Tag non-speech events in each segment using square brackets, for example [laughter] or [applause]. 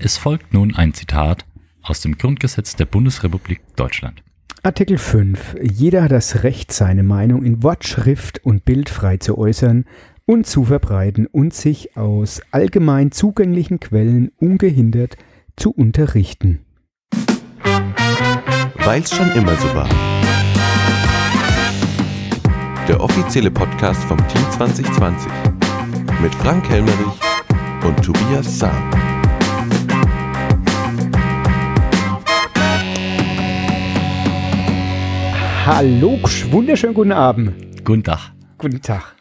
Es folgt nun ein Zitat aus dem Grundgesetz der Bundesrepublik Deutschland. Artikel 5. Jeder hat das Recht, seine Meinung in Wort, Schrift und Bild frei zu äußern und zu verbreiten und sich aus allgemein zugänglichen Quellen ungehindert zu unterrichten. Weil's schon immer so war. Der offizielle Podcast vom Team 2020 mit Frank Helmerich und Tobias Sam. Hallo, wunderschönen guten Abend. Guten Tag. Guten Tag.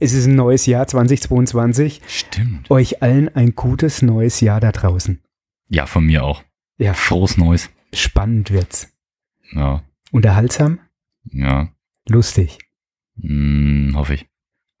Es ist ein neues Jahr 2022. Stimmt. Euch allen ein gutes neues Jahr da draußen. Ja, von mir auch. Ja, Frohes Neues. spannend wird's. Ja, Unterhaltsam? ja. Lustig. Hm, hoffe ich.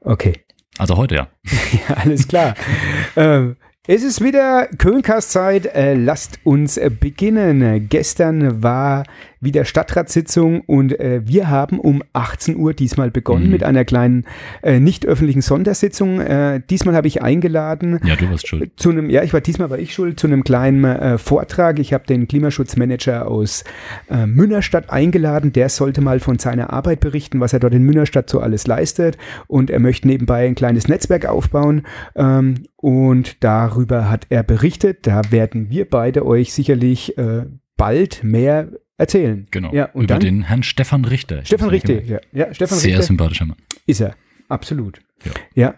Okay. Also heute ja. [laughs] Ja, alles klar. [laughs] ähm, es ist wieder Kölnkast-Zeit. Äh, lasst uns beginnen. Gestern war wieder Stadtratssitzung und äh, wir haben um 18 Uhr diesmal begonnen Mhm. mit einer kleinen äh, nicht öffentlichen Sondersitzung. Äh, diesmal habe ich eingeladen Ja, du warst schuld. zu einem, ja, ich war diesmal war ich schuld, zu einem kleinen äh, Vortrag. Ich habe den Klimaschutzmanager aus äh, Münnerstadt eingeladen. Der sollte mal von seiner Arbeit berichten, was er dort in Münnerstadt so alles leistet. Und er möchte nebenbei ein kleines Netzwerk aufbauen. Ähm, und darüber hat er berichtet. Da werden wir beide euch sicherlich äh, bald mehr erzählen. Genau. Ja, und Über dann den Herrn Stefan Richter. Stefan Richter. Ja, ja, Stefan. Sehr Richter sympathischer Mann. ist er. Absolut. Ja. ja.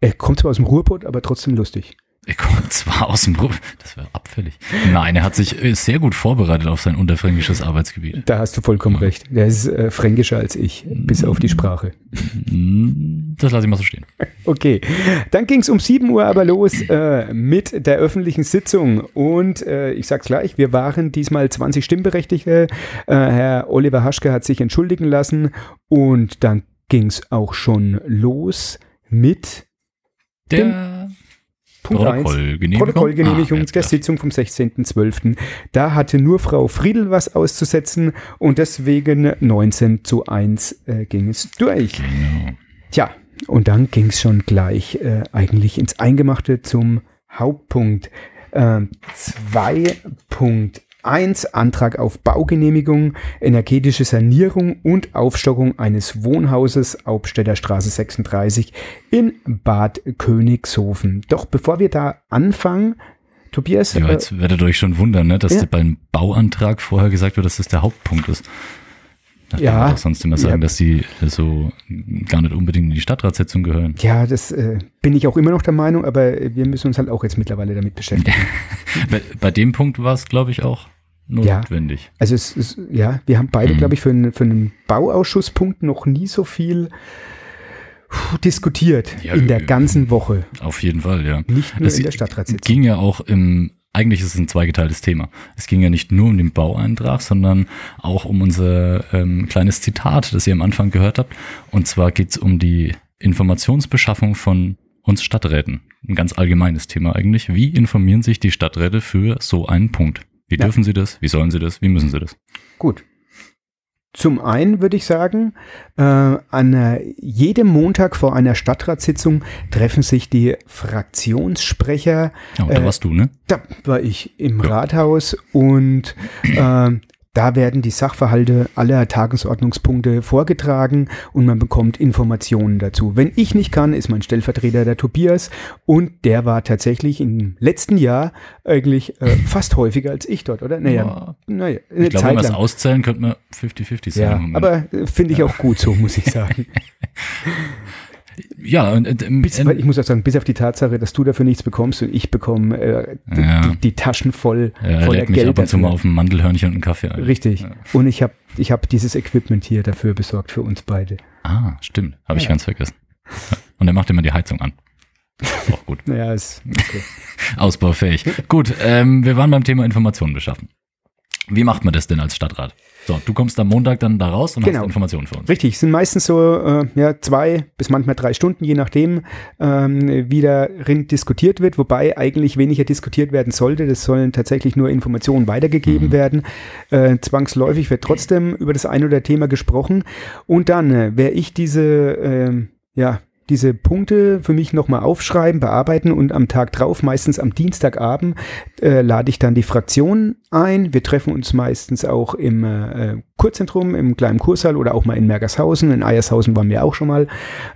Er kommt zwar aus dem Ruhrpott, aber trotzdem lustig. Er kommt zwar aus dem Ruhr, das wäre abfällig. Nein, er hat sich äh, sehr gut vorbereitet auf sein unterfränkisches Arbeitsgebiet. Da hast du vollkommen recht. Der ist äh, fränkischer als ich, bis auf die Sprache. Hm, Das lasse ich mal so stehen. Okay, dann ging es um 7 Uhr aber los äh, mit der öffentlichen Sitzung. Und äh, ich sag's gleich, wir waren diesmal 20 Stimmberechtigte. Äh, Herr Oliver Haschke hat sich entschuldigen lassen. Und dann ging es auch schon los mit Der Punkt 1. Protokollgenehmigung. Protokollgenehmigung Ah, der. Sitzung vom 16.12. Da hatte nur Frau Friedel was auszusetzen und deswegen 19 zu 1 äh, ging es durch. Genau. Tja, und dann ging es schon gleich äh, eigentlich ins Eingemachte zum Hauptpunkt. Ähm, 2.1 Antrag auf Baugenehmigung, energetische Sanierung und Aufstockung eines Wohnhauses Hauptstädter Straße 36 in Bad Königshofen. Doch bevor wir da anfangen, Tobias, Ja, äh, jetzt werdet ihr euch schon wundern, ne, dass Ja. beim Bauantrag vorher gesagt wird, dass das der Hauptpunkt ist. Nachdem Ja. auch sonst immer sagen, Ja. dass äh, so gar nicht unbedingt in die Stadtratssitzung gehören. ja, das äh, bin ich auch immer noch der Meinung, aber wir müssen uns halt auch jetzt mittlerweile damit beschäftigen. [laughs] Bei, bei dem Punkt war es, glaube ich, auch Ja. notwendig. Also es ist, ja, wir haben beide, Mhm. glaube ich, für einen, für einen Bauausschusspunkt noch nie so viel diskutiert Ja, in der äh, ganzen Woche. Auf jeden Fall, ja. Nicht nur Es in der Stadtratssitzung. ging ja auch im, eigentlich ist es ein zweigeteiltes Thema. Es ging ja nicht nur um den Baueintrag, sondern auch um unser ähm, kleines Zitat, das ihr am Anfang gehört habt. Und zwar geht es um die Informationsbeschaffung von uns Stadträten. Ein ganz allgemeines Thema eigentlich. Wie informieren sich die Stadträte für so einen Punkt? Wie Ja. dürfen sie das? Wie sollen sie das? Wie müssen sie das? Gut. Zum einen würde ich sagen, äh, an äh, jedem Montag vor einer Stadtratssitzung treffen sich die Fraktionssprecher Ja, und da Äh, warst du, ne? Da war ich im Ja. Rathaus und äh, da werden die Sachverhalte aller Tagesordnungspunkte vorgetragen und man bekommt Informationen dazu. Wenn ich nicht kann, ist mein Stellvertreter der Tobias und der war tatsächlich im letzten Jahr eigentlich äh, fast häufiger als ich dort, oder? Naja, Ja. naja eine Ich glaube, wenn wir es auszählen, könnte man 50-50 Ja, sagen. aber äh, finde ich auch gut so, muss ich sagen. [laughs] ja, und, äh, im Bis, weil ich muss auch sagen, bis auf die Tatsache, dass du dafür nichts bekommst und ich bekomme äh, die, Ja. die, die Taschen voll, ja, er voller legt mich Geld ab und zu mal auf ein Mandelhörnchen und einen Kaffee ein. Richtig. Ja. Und ich habe ich hab dieses Equipment hier dafür besorgt für uns beide. Ah, stimmt. Habe ich Ja. ganz vergessen. Ja. Und er macht immer die Heizung an. Ist auch gut. [laughs] Naja, ist okay. [laughs] Ausbaufähig. gut, ähm, wir waren beim Thema Informationen beschaffen. Wie macht man das denn als Stadtrat? So, du kommst am Montag dann da raus und Genau. hast Informationen für uns. Richtig, es sind meistens so äh, ja, zwei bis manchmal drei Stunden, je nachdem, ähm, wie darin diskutiert wird, wobei eigentlich weniger diskutiert werden sollte. Das sollen tatsächlich nur Informationen weitergegeben Mhm. werden. Äh, zwangsläufig wird trotzdem über das ein oder Thema gesprochen. Und dann, äh, wäre ich diese, ähm, ja, diese Punkte für mich nochmal aufschreiben, bearbeiten und am Tag drauf, meistens am Dienstagabend, äh, lade ich dann die Fraktion ein. Wir treffen uns meistens auch im äh, Kurzentrum, im kleinen Kurssaal oder auch mal in Mergershausen. In Eiershausen waren wir auch schon mal.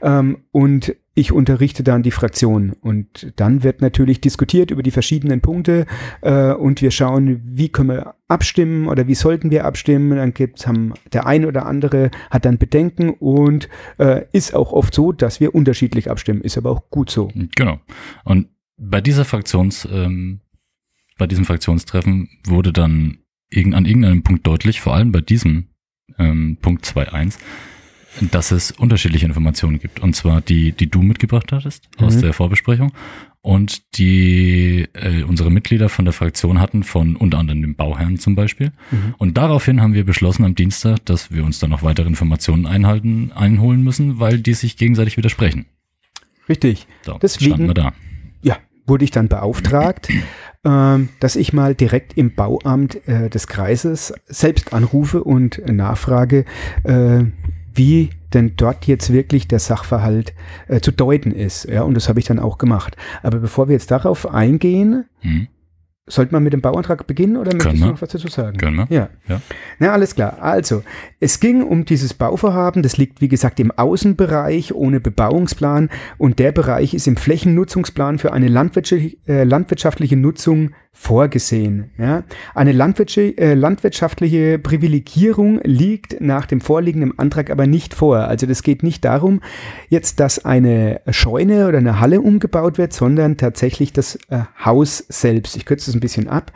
Ähm, und ich unterrichte dann die Fraktion und dann wird natürlich diskutiert über die verschiedenen Punkte äh, und wir schauen, wie können wir abstimmen oder wie sollten wir abstimmen. Dann gibt's haben der ein oder andere hat dann Bedenken und äh, ist auch oft so, dass wir unterschiedlich abstimmen. Ist aber auch gut so. Genau. Und bei dieser Fraktions, ähm, bei diesem Fraktionstreffen wurde dann an irgendeinem Punkt deutlich, vor allem bei diesem ähm, Punkt 2.1, dass es unterschiedliche Informationen gibt. Und zwar die, die du mitgebracht hattest aus Mhm. der Vorbesprechung und die äh, unsere Mitglieder von der Fraktion hatten, von unter anderem dem Bauherrn zum Beispiel. Mhm. Und daraufhin haben wir beschlossen am Dienstag, dass wir uns dann noch weitere Informationen einhalten, einholen müssen, weil die sich gegenseitig widersprechen. Richtig. So, Deswegen- standen wir da. Ja, wurde ich dann beauftragt, [clears throat] ähm, dass ich mal direkt im Bauamt äh, des Kreises selbst anrufe und nachfrage, äh, wie denn dort jetzt wirklich der Sachverhalt äh, zu deuten ist. Ja, und das habe ich dann auch gemacht. Aber bevor wir jetzt darauf eingehen, Hm, sollte man mit dem Bauantrag beginnen oder möchtest du wir. noch was dazu sagen? können wir? Ja. Ja. Na, alles klar. Also, es ging um dieses Bauvorhaben. Das liegt, wie gesagt, im Außenbereich ohne Bebauungsplan. Und der Bereich ist im Flächennutzungsplan für eine landwirtschaftliche, äh, landwirtschaftliche Nutzung vorgesehen. Ja? Eine landwirtschaftliche, äh, landwirtschaftliche Privilegierung liegt nach dem vorliegenden Antrag aber nicht vor. Also, das geht nicht darum, jetzt, dass eine Scheune oder eine Halle umgebaut wird, sondern tatsächlich das äh, Haus selbst. Ich kürze das ein bisschen ab.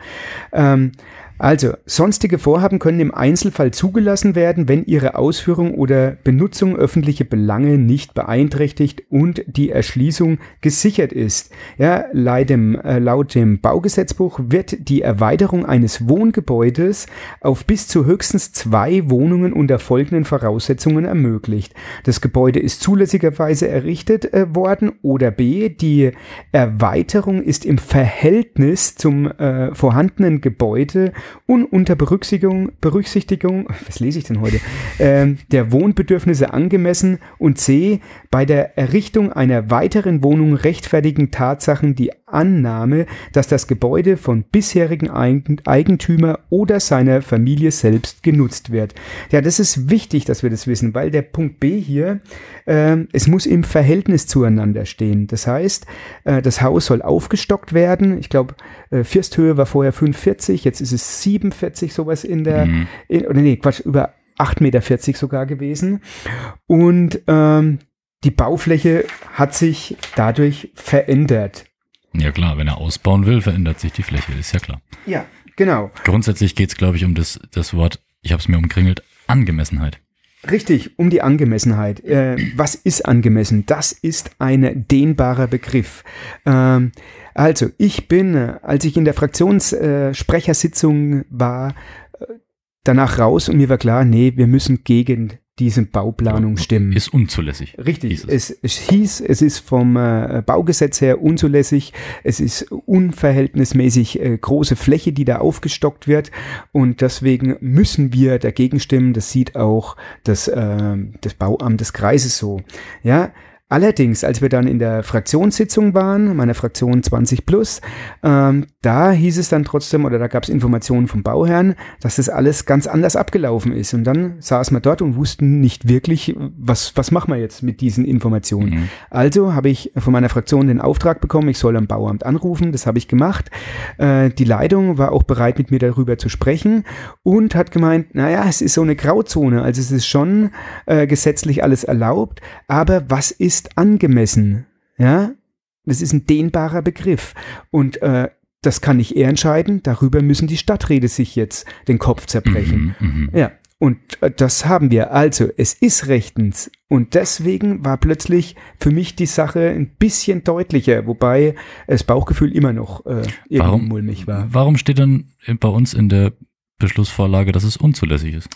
Ähm, also, sonstige Vorhaben können im Einzelfall zugelassen werden, wenn ihre Ausführung oder Benutzung öffentliche Belange nicht beeinträchtigt und die Erschließung gesichert ist. Ja, laut dem, äh, laut dem Baugesetzbuch wird die Erweiterung eines Wohngebäudes auf bis zu höchstens zwei Wohnungen unter folgenden Voraussetzungen ermöglicht. Das Gebäude ist zulässigerweise errichtet äh, worden oder b. Die Erweiterung ist im Verhältnis zum äh, vorhandenen Gebäude und unter Berücksichtigung, Berücksichtigung was lese ich denn heute, ähm, der Wohnbedürfnisse angemessen und c. bei der Errichtung einer weiteren Wohnung rechtfertigen Tatsachen die Annahme, dass das Gebäude von bisherigen Eigen- Eigentümer oder seiner Familie selbst genutzt wird. Ja, das ist wichtig, dass wir das wissen, weil der Punkt B hier, ähm, es muss im Verhältnis zueinander stehen. Das heißt, äh, das Haus soll aufgestockt werden. Ich glaube, äh, Firsthöhe war vorher 45, jetzt ist es 47, sowas in der, Mhm. in, oder nee, Quatsch, über 8,40 Meter sogar gewesen. Und ähm, die Baufläche hat sich dadurch verändert. Ja klar, wenn er ausbauen will, verändert sich die Fläche, ist ja klar. Ja, genau. Grundsätzlich geht's, glaube ich, um das, das Wort, ich habe es mir umkringelt, Angemessenheit. Richtig, um die Angemessenheit. Äh, was ist angemessen? Das ist ein dehnbarer Begriff. Ähm, also, ich bin, äh, als ich in der Fraktionssprechersitzung war, äh, danach raus und mir war klar, nee, wir müssen gegen diese Bauplanung stimmen. Ist unzulässig. Richtig, es. es. Es, hieß, es ist vom äh, Baugesetz her unzulässig, es ist unverhältnismäßig äh, große Fläche, die da aufgestockt wird und deswegen müssen wir dagegen stimmen. Das sieht auch das, äh, das Bauamt des Kreises so. Ja, Allerdings, als wir dann in der Fraktionssitzung waren, meiner Fraktion 20 plus, ähm, da hieß es dann trotzdem, oder da gab es Informationen vom Bauherrn, dass das alles ganz anders abgelaufen ist. Und dann saßen wir dort und wussten nicht wirklich, was, was machen wir jetzt mit diesen Informationen. Mhm. Also habe ich von meiner Fraktion den Auftrag bekommen, ich soll am Bauamt anrufen. Das habe ich gemacht. Äh, die Leitung war auch bereit, mit mir darüber zu sprechen und hat gemeint, naja, es ist so eine Grauzone. Also es ist schon äh, gesetzlich alles erlaubt, aber was ist angemessen? Ja, das ist ein dehnbarer Begriff. Und äh, das kann nicht er entscheiden. Darüber müssen die Stadträte sich jetzt den Kopf zerbrechen. Mhm, mhm. Ja, und äh, das haben wir. Also, es ist rechtens. Und deswegen war plötzlich für mich die Sache ein bisschen deutlicher, wobei das Bauchgefühl immer noch äh, irgendwie Warum, mulmig war. warum steht dann bei uns in der Beschlussvorlage, dass es unzulässig ist?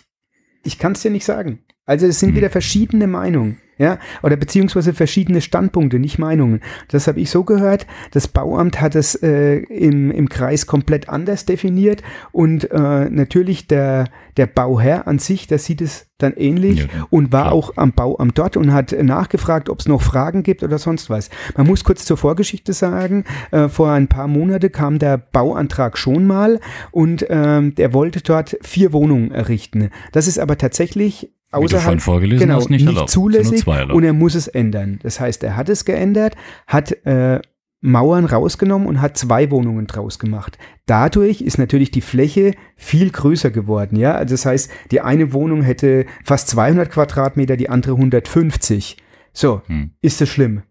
Ich kann es dir nicht sagen. Also es sind Mhm. wieder verschiedene Meinungen. Ja, oder beziehungsweise verschiedene Standpunkte, nicht Meinungen. Das habe ich so gehört. Das Bauamt hat es äh, im, im Kreis komplett anders definiert und äh, natürlich der, der Bauherr an sich, der sieht es dann ähnlich Ja, und war klar. auch am Bauamt dort und hat nachgefragt, ob es noch Fragen gibt oder sonst was. Man muss kurz zur Vorgeschichte sagen, äh, vor ein paar Monate kam der Bauantrag schon mal und ähm, der wollte dort vier Wohnungen errichten. Das ist aber tatsächlich außerhalb vorgelesen genau, hast, nicht, erlaubt. Sind nur zulässig erlaubt. und er muss es ändern. Das heißt, er hat es geändert, hat äh, Mauern rausgenommen und hat zwei Wohnungen draus gemacht. Dadurch ist natürlich die Fläche viel größer geworden. Ja, also das heißt, die eine Wohnung hätte fast 200 Quadratmeter, die andere 150. So, Hm. ist das schlimm?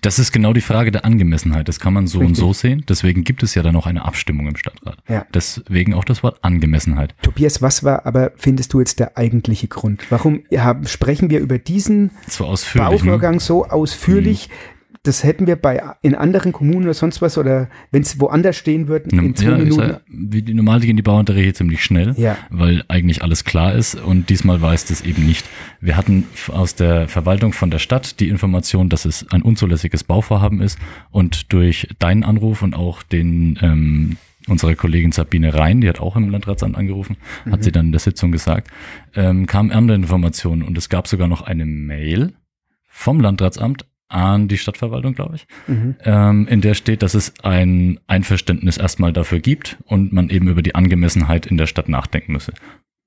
Das ist genau die Frage der Angemessenheit. Das kann man so und Richtig. so sehen. Deswegen gibt es ja dann auch eine Abstimmung im Stadtrat. Ja. Deswegen auch das Wort Angemessenheit. Tobias, was war aber, findest du jetzt der eigentliche Grund? Warum haben, sprechen wir über diesen So ausführlich. Ne? Bauvorgang so ausführlich? Das hätten wir bei in anderen Kommunen oder sonst was oder wenn es woanders stehen wird, Ne, in zwei ja, Minuten. ja, wie die normal gehen die Bauanträge ziemlich schnell, Ja. weil eigentlich alles klar ist und diesmal war es das eben nicht. Wir hatten aus der Verwaltung von der Stadt die Information, dass es ein unzulässiges Bauvorhaben ist und durch deinen Anruf und auch den ähm, unserer Kollegin Sabine Rhein, die hat auch im Landratsamt angerufen, hat sie dann in der Sitzung gesagt, ähm, kamen andere Informationen und es gab sogar noch eine Mail vom Landratsamt an die Stadtverwaltung, glaube ich, Mhm. ähm, in der steht, dass es ein Einverständnis erstmal dafür gibt und man eben über die Angemessenheit in der Stadt nachdenken müsse.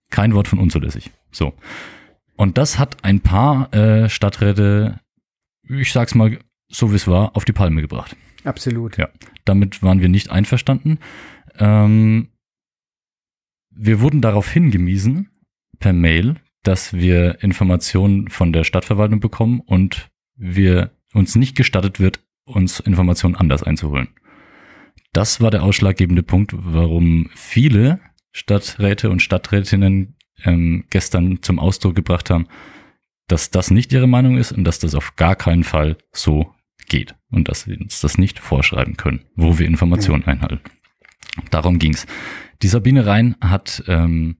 Kein Wort von unzulässig. So. Und das hat ein paar äh, Stadträte, ich sag's mal so wie es war, auf die Palme gebracht. Absolut. Ja. Damit waren wir nicht einverstanden. Ähm, wir wurden darauf hingewiesen, per Mail, dass wir Informationen von der Stadtverwaltung bekommen und wir uns nicht gestattet wird, uns Informationen anders einzuholen. Das war der ausschlaggebende Punkt, warum viele Stadträte und Stadträtinnen ähm, gestern zum Ausdruck gebracht haben, dass das nicht ihre Meinung ist und dass das auf gar keinen Fall so geht und dass wir uns das nicht vorschreiben können, wo wir Informationen einhalten. Darum ging's. Die Sabine Rhein hat ähm,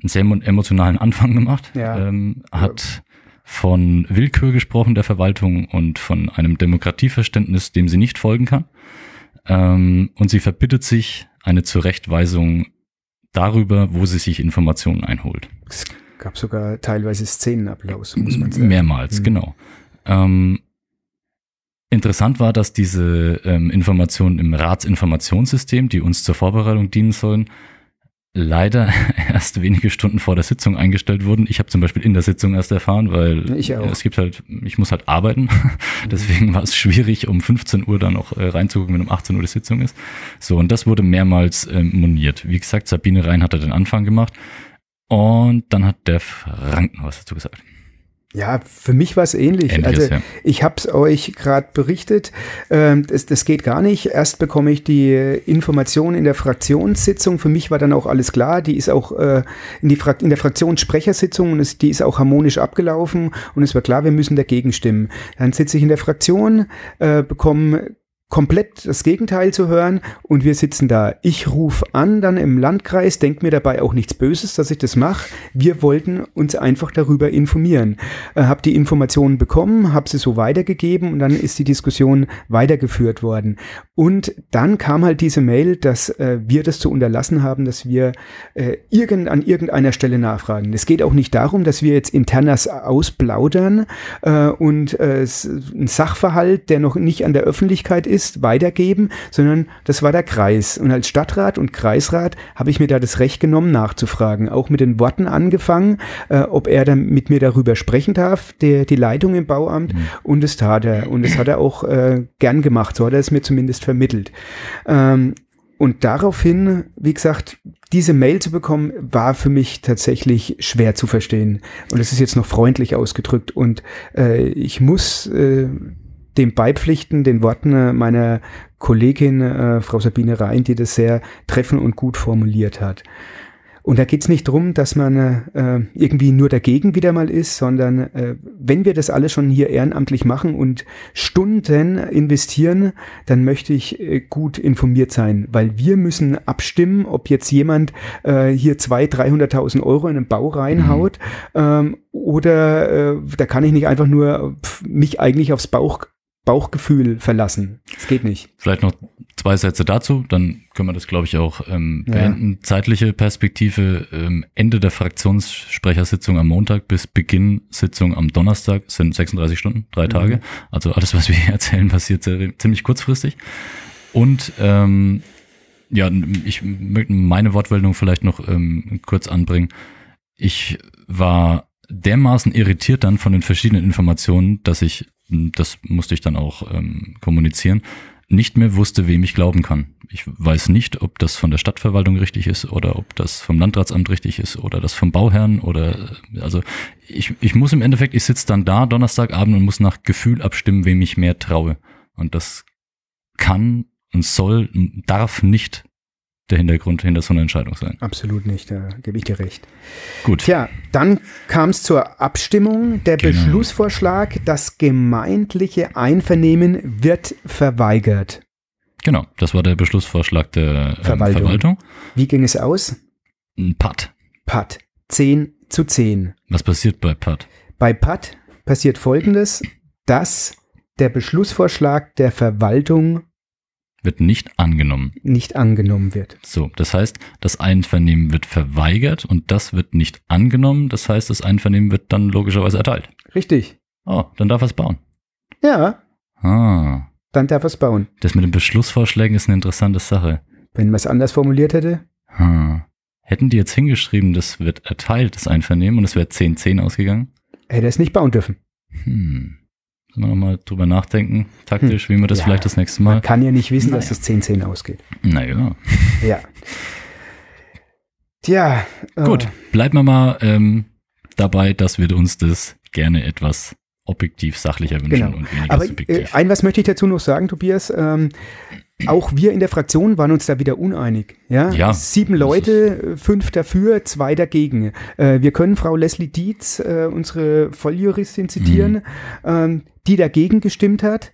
einen sehr emo- emotionalen Anfang gemacht, Ja. ähm, hat von Willkür gesprochen der Verwaltung und von einem Demokratieverständnis, dem sie nicht folgen kann. Ähm, und sie verbittet sich eine Zurechtweisung darüber, wo sie sich Informationen einholt. Es gab sogar teilweise Szenenapplaus, muss man sagen. Mehrmals, Mhm. genau. Ähm, interessant war, dass diese ähm, Informationen im Ratsinformationssystem, die uns zur Vorbereitung dienen sollen, leider [laughs] erst wenige Stunden vor der Sitzung eingestellt wurden. Ich habe zum Beispiel in der Sitzung erst erfahren, weil es gibt halt, ich muss halt arbeiten. [laughs] Deswegen war es schwierig, um 15 Uhr dann noch äh, reinzugucken, wenn um 18 Uhr die Sitzung ist. So, und das wurde mehrmals ähm, moniert. Wie gesagt, Sabine Rhein hat da den Anfang gemacht. Und dann hat der Frank noch was dazu gesagt. Ja, für mich war es ähnlich. Ähnliches, also ja. ich habe es euch gerade berichtet. Ähm, das, das geht gar nicht. Erst bekomme ich die äh, Information in der Fraktionssitzung. Für mich war dann auch alles klar. Die ist auch äh, in, die in der Fraktionssprechersitzung und es, die ist auch harmonisch abgelaufen. Und es war klar, wir müssen dagegen stimmen. Dann sitze ich in der Fraktion, äh, bekomme komplett das Gegenteil zu hören und wir sitzen da. Ich rufe an dann im Landkreis, denke mir dabei auch nichts Böses, dass ich das mache. Wir wollten uns einfach darüber informieren. Äh, habe die Informationen bekommen, habe sie so weitergegeben und dann ist die Diskussion weitergeführt worden. Und dann kam halt diese Mail, dass äh, wir das zu unterlassen haben, dass wir äh, irgend, an irgendeiner Stelle nachfragen. Es geht auch nicht darum, dass wir jetzt internas ausplaudern äh, und äh, ein Sachverhalt, der noch nicht an der Öffentlichkeit ist, weitergeben, sondern das war der Kreis. Und als Stadtrat und Kreisrat habe ich mir da das Recht genommen, nachzufragen. Auch mit den Worten angefangen, äh, ob er dann mit mir darüber sprechen darf, der, die Leitung im Bauamt. Und das tat er. Und das hat er auch äh, gern gemacht. So hat er es mir zumindest vermittelt. Ähm, und daraufhin, wie gesagt, diese Mail zu bekommen, war für mich tatsächlich schwer zu verstehen. Und es ist jetzt noch freundlich ausgedrückt. Und äh, ich muss äh, dem beipflichten, den Worten äh, meiner Kollegin, äh, Frau Sabine Rhein, die das sehr treffend und gut formuliert hat. Und da geht's nicht drum, dass man äh, irgendwie nur dagegen wieder mal ist, sondern äh, wenn wir das alles schon hier ehrenamtlich machen und Stunden investieren, dann möchte ich äh, gut informiert sein, weil wir müssen abstimmen, ob jetzt jemand äh, hier 200.000, 300.000 Euro in einen Bau reinhaut mhm. ähm, oder äh, da kann ich nicht einfach nur mich eigentlich aufs Bauch Bauchgefühl verlassen. Das geht nicht. Vielleicht noch zwei Sätze dazu, dann können wir das, glaube ich, auch ähm, beenden. Ja. Zeitliche Perspektive, ähm, Ende der Fraktionssprechersitzung am Montag bis Beginn Sitzung am Donnerstag sind 36 Stunden, drei mhm. Tage. Also alles, was wir hier [laughs] erzählen, passiert sehr, ziemlich kurzfristig. Und ähm, ja, ich möchte meine Wortmeldung vielleicht noch ähm, kurz anbringen. Ich war dermaßen irritiert dann von den verschiedenen Informationen, dass ich das musste ich dann auch ähm, kommunizieren, nicht mehr wusste, wem ich glauben kann. Ich weiß nicht, ob das von der Stadtverwaltung richtig ist oder ob das vom Landratsamt richtig ist oder das vom Bauherrn oder also ich, ich muss im Endeffekt, ich sitze dann da Donnerstagabend und muss nach Gefühl abstimmen, wem ich mehr traue. Und das kann und soll, darf nicht der Hintergrund hinter so einer Entscheidung sein. Absolut nicht, da gebe ich dir recht. Gut. Tja, dann kam es zur Abstimmung. Der genau. Beschlussvorschlag, das gemeindliche Einvernehmen wird verweigert. Genau, das war der Beschlussvorschlag der ähm, Verwaltung. Verwaltung. Wie ging es aus? Ein Patt. Patt. 10 zu 10. Was passiert bei Patt? Bei Patt passiert folgendes, dass der Beschlussvorschlag der Verwaltung wird nicht angenommen. Nicht angenommen wird. So, das heißt, das Einvernehmen wird verweigert und das wird nicht angenommen. Das heißt, das Einvernehmen wird dann logischerweise erteilt. Richtig. Oh, dann darf er es bauen. Ja. Ah. Dann darf er es bauen. Das mit den Beschlussvorschlägen ist eine interessante Sache. Wenn man es anders formuliert hätte? Hm. Hätten die jetzt hingeschrieben, das wird erteilt, das Einvernehmen, und es wäre 10-10 ausgegangen? Hätte er es nicht bauen dürfen. Hm. Sollen wir nochmal drüber nachdenken, taktisch, hm. wie wir das ja, vielleicht das nächste Mal. Man kann ja nicht wissen, naja. dass das 10-10 ausgeht. Naja. Ja. Tja. Äh, Gut, bleiben wir mal ähm, dabei, dass wir uns das gerne etwas objektiv sachlicher wünschen genau. und weniger Aber, subjektiv. Äh, ein was möchte ich dazu noch sagen, Tobias. Ähm, auch wir in der Fraktion waren uns da wieder uneinig. Ja, ja sieben Leute, fünf dafür, zwei dagegen. Äh, wir können Frau Leslie Dietz, äh, unsere Volljuristin, zitieren, mhm. ähm, die dagegen gestimmt hat.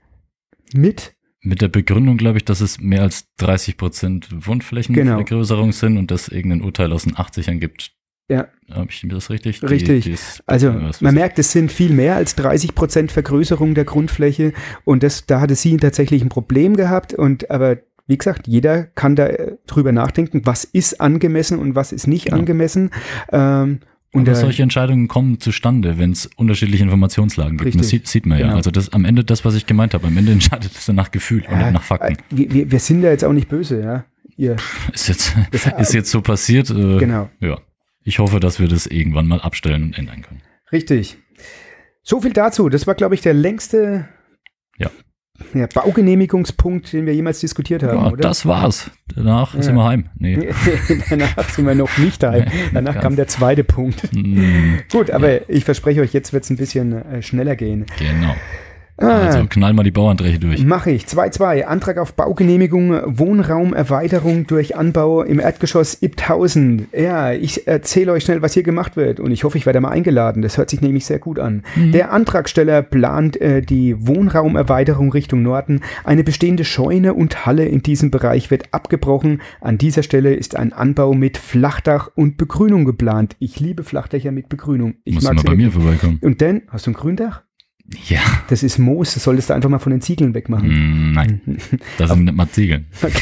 Mit mit der Begründung, glaube ich, dass es mehr als 30 Prozent Wohnflächenvergrößerung genau. sind und dass irgendein Urteil aus den 80ern gibt, ja. Habe ich das richtig? Richtig. Die, also man merkt, es sind viel mehr als 30 Prozent Vergrößerung der Grundfläche und das, da hatte sie tatsächlich ein Problem gehabt und aber wie gesagt, jeder kann da äh, drüber nachdenken, was ist angemessen und was ist nicht genau. angemessen. Ähm, und Aber solche Entscheidungen kommen zustande, wenn es unterschiedliche Informationslagen gibt. Richtig. Das sieht, sieht man genau. ja. Also das am Ende das, was ich gemeint habe. Am Ende [laughs] entscheidet es dann nach Gefühl ja, und nach Fakten. Äh, wir, wir sind ja jetzt auch nicht böse, ja. Ihr, [laughs] ist jetzt, ist jetzt so passiert. Äh, genau. Ja. Ich hoffe, dass wir das irgendwann mal abstellen und ändern können. Richtig. So viel dazu. Das war, glaube ich, der längste ja. Ja, Baugenehmigungspunkt, den wir jemals diskutiert haben, ja, oder? Das war's. Danach ja. sind wir heim. Nee. [laughs] Danach sind wir noch nicht heim. [laughs] Danach kam der zweite Punkt. Mm. Gut, aber ich verspreche euch, jetzt wird es ein bisschen äh, schneller gehen. Genau. Also ah. knall mal die Bauanträge durch. Mache ich. 2.2. Antrag auf Baugenehmigung, Wohnraumerweiterung durch Anbau im Erdgeschoss Ibthausen. Ja, ich erzähle euch schnell, was hier gemacht wird und ich hoffe, ich werde mal eingeladen. Das hört sich nämlich sehr gut an. Mhm. Der Antragsteller plant äh, die Wohnraumerweiterung Richtung Norden. Eine bestehende Scheune und Halle in diesem Bereich wird abgebrochen. An dieser Stelle ist ein Anbau mit Flachdach und Begrünung geplant. Ich liebe Flachdächer mit Begrünung. Ich Muss mal bei mir vorbeikommen. Und dann, hast du ein Gründach? Ja. Das ist Moos, das solltest du einfach mal von den Ziegeln wegmachen. Mm, nein, [laughs] das sind nicht mal Ziegeln. Okay.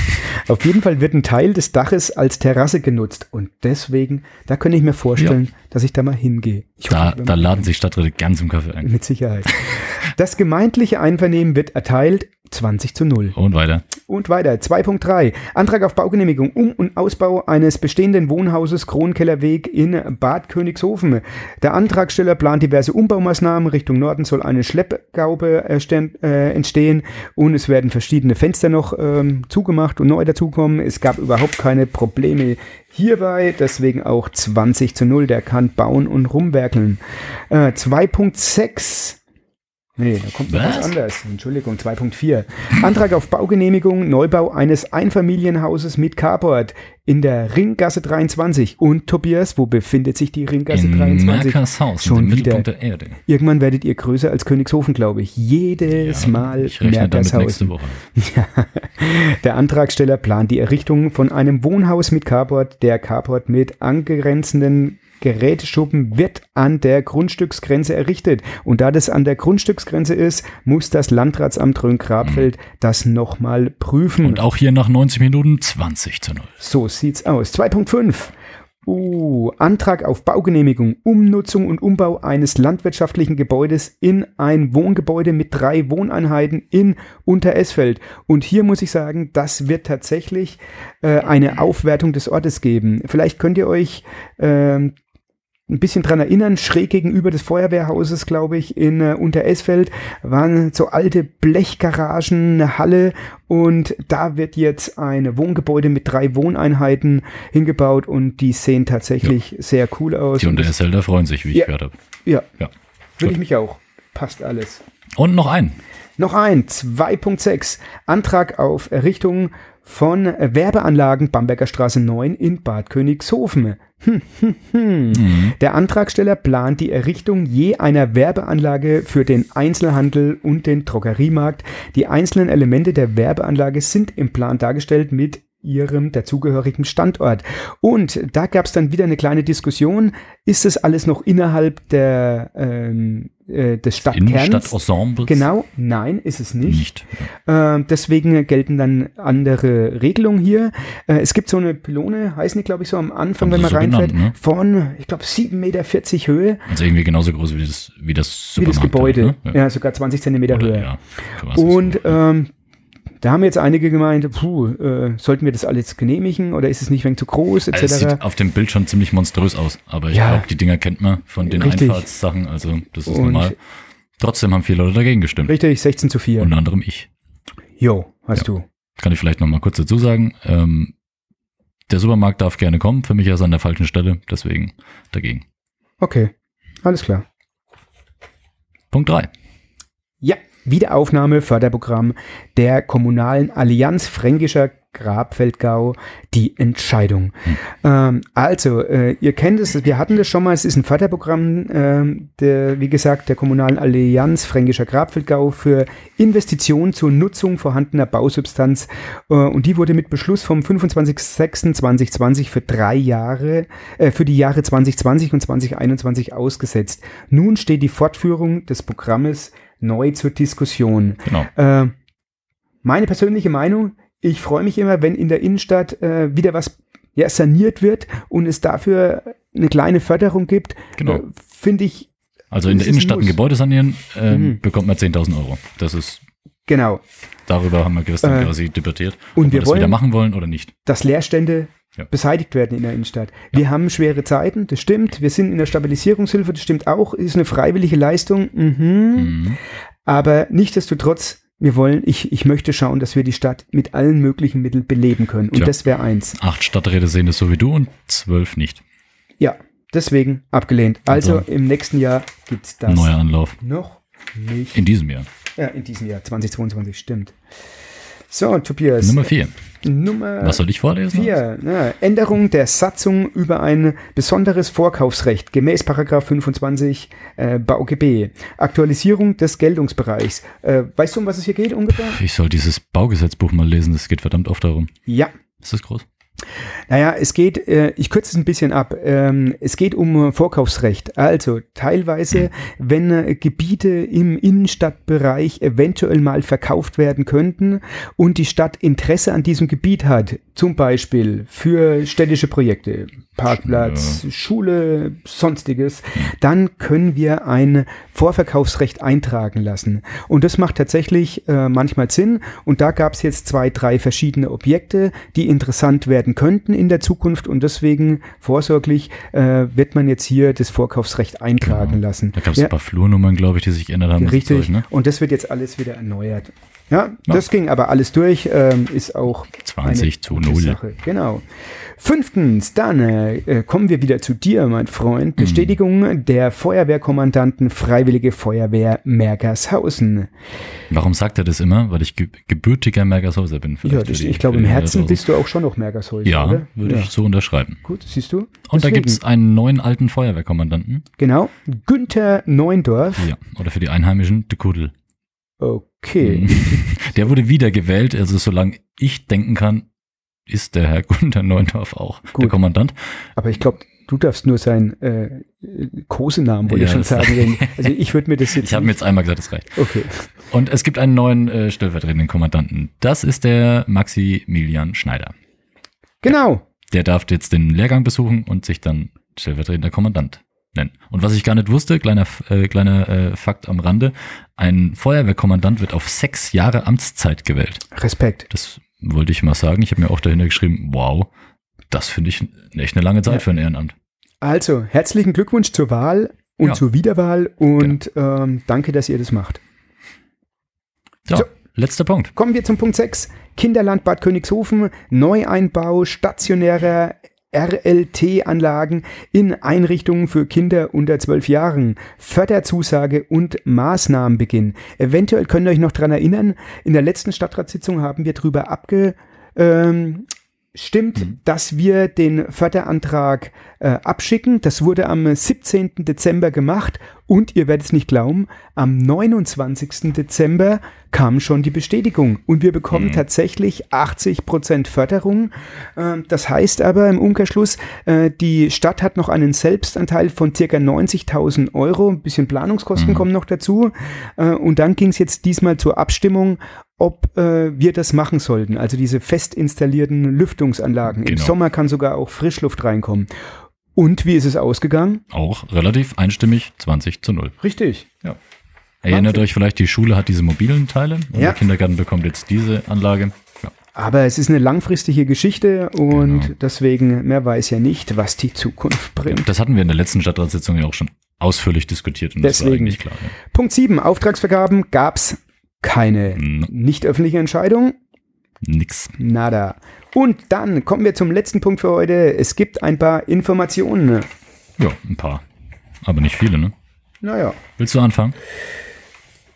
Auf jeden Fall wird ein Teil des Daches als Terrasse genutzt und deswegen, da könnte ich mir vorstellen, ja. dass ich da mal hingehe. Ich da, hoffe, da laden sich Stadträte gern zum Kaffee ein. Mit Sicherheit. Das gemeindliche Einvernehmen wird erteilt 20 zu 0. Und weiter. Und weiter. 2.3. Antrag auf Baugenehmigung Um- und Ausbau eines bestehenden Wohnhauses Kronkellerweg in Bad Königshofen. Der Antragsteller plant diverse Umbaumaßnahmen. Richtung Norden soll eine Schleppgaube äh, entstehen und es werden verschiedene Fenster noch ähm, zugemacht und neu dazukommen. Es gab überhaupt keine Probleme hierbei, deswegen auch 20 zu 0. Der kann bauen und rumwerkeln. Äh, 2.6 Nee, da kommt noch was, Was? anderes. Entschuldigung, 2.4. Antrag auf Baugenehmigung, Neubau eines Einfamilienhauses mit Carport in der Ringgasse 23. Und Tobias, wo befindet sich die Ringgasse In 23? Merkershausen, Schon wieder. Der Erde. Irgendwann werdet ihr größer als Königshofen, glaube ich. Jedes Ja, Mal ich. Woche. [laughs] Ja. Der Antragsteller plant die Errichtung von einem Wohnhaus mit Carport. Der Carport mit angrenzenden Geräteschuppen wird an der Grundstücksgrenze errichtet. Und da das an der Grundstücksgrenze ist, muss das Landratsamt Rhön-Grabfeld das nochmal prüfen. Und auch hier nach 90 Minuten 20 zu 0. So sieht's aus. 2.5. Uh, Antrag auf Baugenehmigung, Umnutzung und Umbau eines landwirtschaftlichen Gebäudes in ein Wohngebäude mit drei Wohneinheiten in Unteresfeld. Und hier muss ich sagen, das wird tatsächlich äh, eine Aufwertung des Ortes geben. Vielleicht könnt ihr euch ähm, ein bisschen dran erinnern, schräg gegenüber des Feuerwehrhauses, glaube ich, in äh, Unteresfeld waren so alte Blechgaragen, eine Halle und da wird jetzt ein Wohngebäude mit drei Wohneinheiten hingebaut und die sehen tatsächlich sehr cool aus. Die Unteresselder freuen sich, wie ich Ja. gehört habe. ja, Ja. will ich mich auch. Passt alles. Und noch ein. Noch ein, 2.6. Antrag auf Errichtung von Werbeanlagen Bamberger Straße 9 in Bad Königshofen. Hm, hm, hm. Mhm. Der Antragsteller plant die Errichtung je einer Werbeanlage für den Einzelhandel und den Drogeriemarkt. Die einzelnen Elemente der Werbeanlage sind im Plan dargestellt mit ihrem dazugehörigen Standort. Und da gab es dann wieder eine kleine Diskussion. Ist es alles noch innerhalb der, ähm, äh, des Stadtkerns? Innenstadtensembles? Genau, nein, ist es nicht. Nicht. Äh, deswegen gelten dann andere Regelungen hier. Äh, es gibt so eine Pylone, heißen die, glaube ich, so am Anfang, Haben wenn man so reinfährt, genannt, ne? von, ich glaube, 7,40 Meter Höhe, Also irgendwie genauso groß wie das, wie das wie das Gebäude. Ne? Ja. sogar 20 Zentimeter Oder, Höhe. ja, Und ähm, da haben jetzt einige gemeint, puh, äh, sollten wir das alles genehmigen oder ist es nicht ein wenig zu groß, etc. Also es sieht auf dem Bild schon ziemlich monströs aus, aber ich Ja. glaube, die Dinger kennt man von den Richtig. Einfahrtssachen, also das ist Und- normal. Trotzdem haben viele Leute dagegen gestimmt. Richtig, 16 zu 4. Unter anderem ich. Jo, hast Ja. du. Kann ich vielleicht noch mal kurz dazu sagen. Ähm, der Supermarkt darf gerne kommen, für mich ist er an der falschen Stelle, deswegen dagegen. Okay, alles klar. Punkt 3. Ja, Wiederaufnahme Förderprogramm der Kommunalen Allianz Fränkischer Grabfeldgau, die Entscheidung. Ähm, also, äh, ihr kennt es, wir hatten das schon mal, es ist ein Förderprogramm, ähm, der, wie gesagt, der Kommunalen Allianz Fränkischer Grabfeldgau für Investitionen zur Nutzung vorhandener Bausubstanz äh, und die wurde mit Beschluss vom 25.06.2020 für drei Jahre, äh, für die Jahre 2020 und 2021 ausgesetzt. Nun steht die Fortführung des Programmes neu zur Diskussion. Genau. Äh, meine persönliche Meinung, ich freue mich immer, wenn in der Innenstadt äh, wieder was ja, saniert wird und es dafür eine kleine Förderung gibt. Genau. Äh, Finde ich, Also in der Innenstadt ein. Gebäude sanieren, ähm, Mhm. bekommt man 10.000 Euro. Das ist, genau. darüber haben wir gestern Äh, quasi debattiert, und ob wir wir das wieder machen wollen oder nicht. dass Leerstände Ja. beseitigt werden in der Innenstadt. Wir haben schwere Zeiten, das stimmt. Wir sind in der Stabilisierungshilfe, das stimmt auch. Ist eine freiwillige Leistung. Mhm. Mhm. Aber nichtsdestotrotz, wir wollen, ich, ich möchte schauen, dass wir die Stadt mit allen möglichen Mitteln beleben können. Und Tja. das wäre eins. Acht Stadträte sehen das so wie du und zwölf nicht. Ja, deswegen abgelehnt. Also, Also- im nächsten Jahr gibt's das Neuer Anlauf. noch nicht. In diesem Jahr. Ja, in diesem Jahr, 2022, stimmt. So, Tobias. Nummer vier. Nummer Was soll ich vorlesen? Vier. Ja, Änderung der Satzung über ein besonderes Vorkaufsrecht gemäß Paragraph 25 äh, BauGB. Aktualisierung des Geltungsbereichs. Äh, weißt du, um was es hier geht ungefähr? Ich soll dieses Baugesetzbuch mal lesen, das geht verdammt oft darum. Ja. Ist das groß? Naja, es geht, äh, ich kürze es ein bisschen ab. Ähm, es geht um äh, Vorkaufsrecht. Also teilweise, wenn äh, Gebiete im Innenstadtbereich eventuell mal verkauft werden könnten und die Stadt Interesse an diesem Gebiet hat, zum Beispiel für städtische Projekte, Parkplatz, Schule, sonstiges, dann können wir ein Vorverkaufsrecht eintragen lassen. Und das macht tatsächlich äh, manchmal Sinn. Und da gab es jetzt zwei, drei verschiedene Objekte, die interessant werden könnten in der Zukunft. Und deswegen vorsorglich äh, wird man jetzt hier das Vorkaufsrecht eintragen Genau. lassen. Da gab es Ja, ein paar Flurnummern, glaube ich, die sich geändert haben. richtig. Zeug, ne? Und das wird jetzt alles wieder erneuert. Ja, das ging aber alles durch, ähm, ist auch 20 eine zu gute 0. Sache. Genau. Fünftens, dann äh, kommen wir wieder zu dir, mein Freund. Bestätigung der Feuerwehrkommandanten Freiwillige Feuerwehr Mergershausen. Warum sagt er das immer? Weil ich ge gebürtiger Mergershäuser bin. Ja, das, ich glaube, im Herzen bist du auch schon noch Mergershäuser, Ja, oder? würde ich so unterschreiben. Gut, siehst du? Und da Deswegen. gibt's einen neuen alten Feuerwehrkommandanten. Genau, Günther Neundorf. Ja. Oder für die Einheimischen, de Kuddel. Okay. [laughs] Der wurde wiedergewählt, also solange ich denken kann, ist der Herr [laughs] Gunther Neundorf auch der Gut. Kommandant. Aber ich glaube, du darfst nur seinen äh, Kosenamen, wollte Ja, ich schon sagen. Wenn, also ich würde mir das jetzt [laughs] Ich habe mir jetzt einmal gesagt, das reicht. Okay. Und es gibt einen neuen äh, stellvertretenden Kommandanten. Das ist der Maximilian Schneider. Genau. Der darf jetzt den Lehrgang besuchen und sich dann stellvertretender Kommandant nennen. Und was ich gar nicht wusste, kleiner, äh, kleiner äh, Fakt am Rande, ein Feuerwehrkommandant wird auf sechs Jahre Amtszeit gewählt. Respekt. Das wollte ich mal sagen. Ich habe mir auch dahinter geschrieben, wow, das finde ich echt eine lange Zeit Ja. für ein Ehrenamt. Also, herzlichen Glückwunsch zur Wahl und Ja. zur Wiederwahl und ähm, danke, dass ihr das macht. So, So. letzter Punkt. Kommen wir zum Punkt 6. Kinderland Bad Königshofen, Neueinbau stationärer RLT-Anlagen in Einrichtungen für Kinder unter 12 Jahren, Förderzusage und Maßnahmenbeginn. Eventuell könnt ihr euch noch dran erinnern, in der letzten Stadtratssitzung haben wir darüber abge, ähm, stimmt, dass wir den Förderantrag äh, abschicken. Das wurde am 17. Dezember gemacht und ihr werdet es nicht glauben, am 29. Dezember kam schon die Bestätigung und wir bekommen tatsächlich 80% Förderung. Ähm, das heißt aber im Umkehrschluss, äh, die Stadt hat noch einen Selbstanteil von circa 90.000 Euro, ein bisschen Planungskosten kommen noch dazu äh, und dann ging es jetzt diesmal zur Abstimmung ob äh, wir das machen sollten. Also diese fest installierten Lüftungsanlagen. Im Genau. Sommer kann sogar auch Frischluft reinkommen. Und wie ist es ausgegangen? Auch relativ einstimmig 20 zu 0. Richtig. Erinnert Wahnsinn. euch vielleicht, die Schule hat diese mobilen Teile und Ja. der Kindergarten bekommt jetzt diese Anlage. Ja. Aber es ist eine langfristige Geschichte und Genau. deswegen, mehr weiß ja nicht, was die Zukunft bringt. Das hatten wir in der letzten Stadtratssitzung ja auch schon ausführlich diskutiert und das war Deswegen. eigentlich klar. Ja. Punkt 7. Auftragsvergaben gab's keine. No. Nicht öffentliche Entscheidung. Nix. Nada. Und dann kommen wir zum letzten Punkt für heute. Es gibt ein paar Informationen. Ja, ein paar. Aber nicht viele, ne? Naja. Willst du anfangen?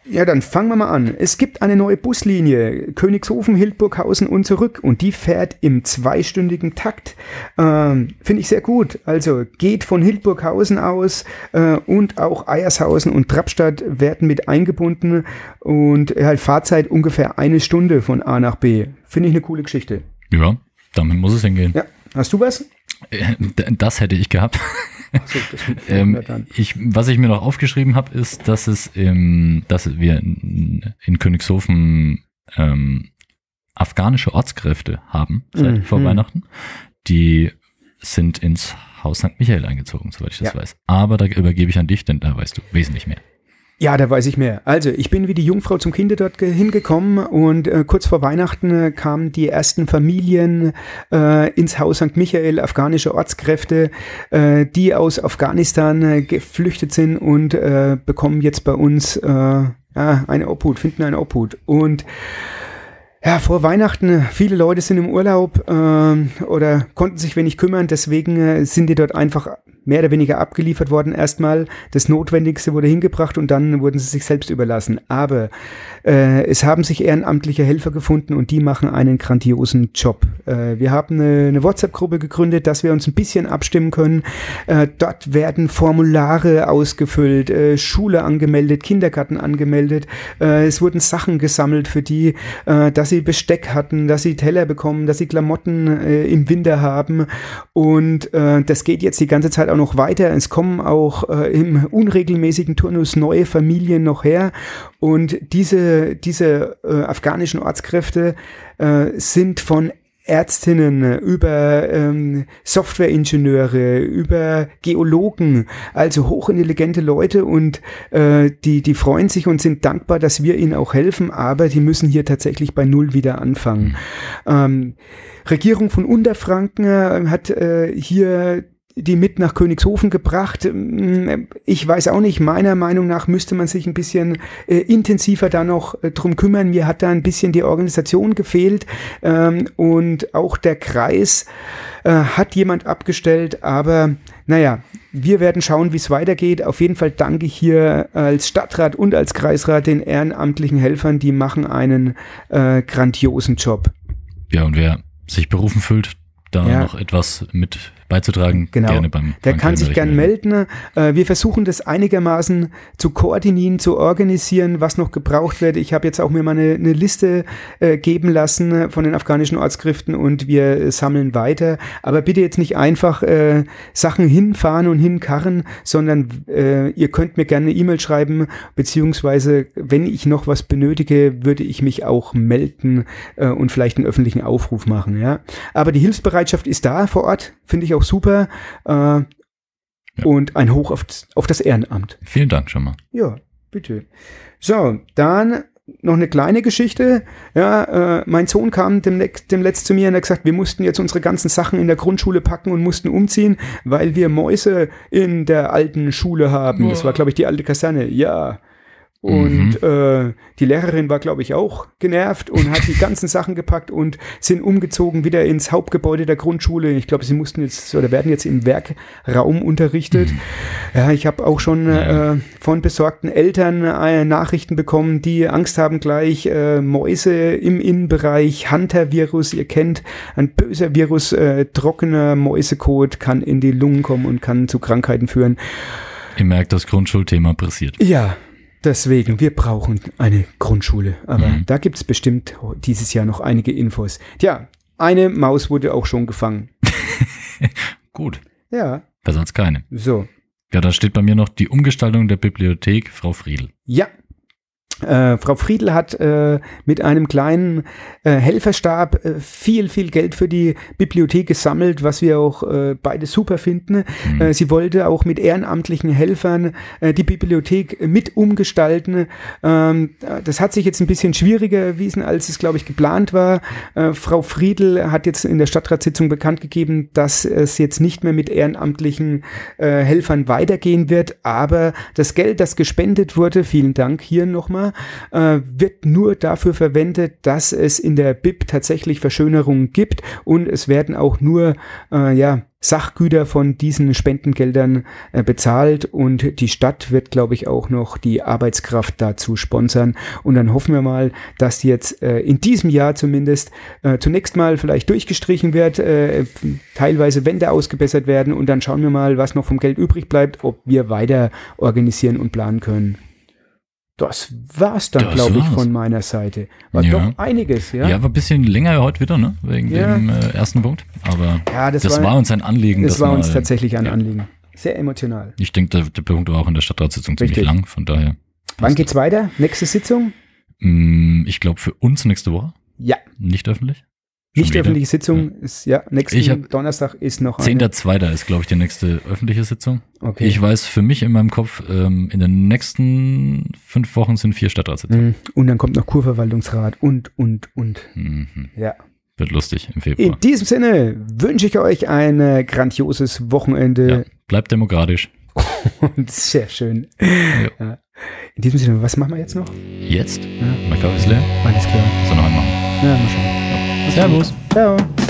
Ja, dann fangen wir mal an. Es gibt eine neue Buslinie, Königshofen, Hildburghausen und zurück. Und die fährt im zweistündigen Takt. Ähm, Finde ich sehr gut. Also geht von Hildburghausen aus äh, und auch Eiershausen und Trappstadt werden mit eingebunden. Und halt Fahrzeit ungefähr eine Stunde von A nach B. Finde ich eine coole Geschichte. Ja, damit muss es hingehen. Ja, hast du was? Äh, Das hätte ich gehabt. [laughs] [laughs] Ähm, ich, was ich mir noch aufgeschrieben habe, ist, dass es im, dass wir in, in Königshofen ähm, afghanische Ortskräfte haben seit Mhm. vor Weihnachten. Die sind ins Haus St. Michael eingezogen, soweit ich das Ja. weiß. Aber da übergebe ich an dich, denn da weißt du wesentlich mehr. Ja, da weiß ich mehr. Also, ich bin wie die Jungfrau zum Kinde dort ge- hingekommen und äh, kurz vor Weihnachten äh, kamen die ersten Familien äh, ins Haus St. Michael, afghanische Ortskräfte, äh, die aus Afghanistan äh, geflüchtet sind und äh, bekommen jetzt bei uns äh, ja, eine Obhut, finden eine Obhut. Und ja, vor Weihnachten, viele Leute sind im Urlaub ähm, oder konnten sich wenig kümmern, deswegen äh, sind die dort einfach mehr oder weniger abgeliefert worden erstmal. Das Notwendigste wurde hingebracht und dann wurden sie sich selbst überlassen. Aber äh, es haben sich ehrenamtliche Helfer gefunden und die machen einen grandiosen Job. Äh, wir haben eine, eine WhatsApp-Gruppe gegründet, dass wir uns ein bisschen abstimmen können. Äh, dort werden Formulare ausgefüllt, äh, Schule angemeldet, Kindergarten angemeldet. Äh, es wurden Sachen gesammelt für die, äh, dass sie Besteck hatten, dass sie Teller bekommen, dass sie Klamotten äh, im Winter haben. Und äh, das geht jetzt die ganze Zeit auch noch weiter. Es kommen auch äh, im unregelmäßigen Turnus neue Familien noch her. Und diese, diese äh, afghanischen Ortskräfte äh, sind von Ärztinnen, über ähm, Softwareingenieure, über Geologen, also hochintelligente Leute und äh, die, die freuen sich und sind dankbar, dass wir ihnen auch helfen, aber die müssen hier tatsächlich bei Null wieder anfangen. Ähm, Regierung von Unterfranken äh, hat äh, hier die mit nach Königshofen gebracht. Mm, Ich weiß auch nicht, meiner Meinung nach müsste man sich ein bisschen äh, intensiver da noch äh, drum kümmern. Mir hat da ein bisschen die Organisation gefehlt ähm, und auch der Kreis äh, hat jemand abgestellt, aber naja, wir werden schauen, wie es weitergeht. Auf jeden Fall danke ich hier als Stadtrat und als Kreisrat den ehrenamtlichen Helfern, die machen einen äh, grandiosen Job. Ja, und wer sich berufen fühlt, da Ja. noch etwas mit beizutragen, Genau. gerne beim Der kann sich gern melden. Äh, wir versuchen das einigermaßen zu koordinieren, zu organisieren, was noch gebraucht wird. Ich habe jetzt auch mir mal eine, eine Liste äh, geben lassen von den afghanischen Ortskriften und wir sammeln weiter. Aber bitte jetzt nicht einfach äh, Sachen hinfahren und hinkarren, sondern äh, ihr könnt mir gerne eine E-Mail schreiben, beziehungsweise wenn ich noch was benötige, würde ich mich auch melden und vielleicht einen öffentlichen Aufruf machen. Ja, aber die Hilfsbereitschaft ist da vor Ort, finde ich auch super. Äh, Und ein Hoch auf, auf das Ehrenamt. Vielen Dank schon mal. Ja, bitte. So, dann noch eine kleine Geschichte. Ja, äh, mein Sohn kam demnächst, demletzt zu mir und hat gesagt, wir mussten jetzt unsere ganzen Sachen in der Grundschule packen und mussten umziehen, weil wir Mäuse in der alten Schule haben. Das war, glaube ich, die alte Kaserne. Ja. Und äh, die Lehrerin war, glaube ich, auch genervt und hat die ganzen Sachen gepackt und sind umgezogen wieder ins Hauptgebäude der Grundschule. Ich glaube, sie mussten jetzt oder werden jetzt im Werkraum unterrichtet. Ja, ich habe auch schon äh, von besorgten Eltern äh, Nachrichten bekommen, die Angst haben gleich äh, Mäuse im Innenbereich, Hunter-Virus, ihr kennt, ein böser Virus, äh, trockener Mäusekot kann in die Lungen kommen und kann zu Krankheiten führen. Ihr merkt, das Grundschulthema pressiert. Ja, deswegen, wir brauchen eine Grundschule. Aber Mhm. da gibt's bestimmt dieses Jahr noch einige Infos. Tja, eine Maus wurde auch schon gefangen. [laughs] Gut. Ja, Besser als keine. so. Ja, da steht bei mir noch die Umgestaltung der Bibliothek, Frau Friedl. Ja. Äh, Frau Friedl hat äh, mit einem kleinen äh, Helferstab äh, viel, viel Geld für die Bibliothek gesammelt, was wir auch äh, beide super finden. Mhm. Äh, sie wollte auch mit ehrenamtlichen Helfern die Bibliothek mit umgestalten. Ähm, das hat sich jetzt ein bisschen schwieriger erwiesen, als es, glaube ich, geplant war. Frau Friedl hat jetzt in der Stadtratssitzung bekannt gegeben, dass es jetzt nicht mehr mit ehrenamtlichen Helfern weitergehen wird, aber das Geld, das gespendet wurde, vielen Dank hier nochmal, äh, wird nur dafür verwendet, dass es in der BIP tatsächlich Verschönerungen gibt und es werden auch nur äh, ja, Sachgüter von diesen Spendengeldern äh, bezahlt und die Stadt wird, glaube ich, auch noch die Arbeitskraft dazu sponsern. Und dann hoffen wir mal, dass jetzt äh, in diesem Jahr zumindest äh, zunächst mal vielleicht durchgestrichen wird, äh, teilweise Wände ausgebessert werden und dann schauen wir mal, was noch vom Geld übrig bleibt, ob wir weiter organisieren und planen können. Das war's dann, Das glaube ich, von meiner Seite. War Ja. doch einiges, ja. Ja, war ein bisschen länger heute wieder, ne? Wegen Ja. dem äh, ersten Punkt. Aber Ja, das, das, war, war, uns ein Anliegen. das das war uns mal- tatsächlich ein. Anliegen. Sehr emotional. Ich denke, der, der Punkt war auch in der Stadtratssitzung ziemlich Richtig. lang, von daher. Wann geht's weiter? Nächste Sitzung? das. Mm, Ich glaube, für uns nächste Woche. Ja, Nicht öffentlich. Schon nicht wieder? öffentliche Sitzung. Ist, ja, nächsten Donnerstag ist noch eine. 10.2. ist, glaube ich, die nächste öffentliche Sitzung. Okay. Ich weiß für mich in meinem Kopf, ähm, in den nächsten fünf Wochen sind vier Stadtratssitzungen. Mhm. Und dann kommt noch Kurverwaltungsrat und, und, und. Mhm. Ja. Wird lustig im Februar. In diesem Sinne wünsche ich euch ein äh, grandioses Ja. Wochenende Bleibt demokratisch. [laughs] und sehr schön. Ja. In diesem Sinne, was machen wir jetzt noch? Jetzt? Ja. Mein Kaffee ist leer. Alles klar. So noch einmal. Ja, mal schauen. Servus. Ciao.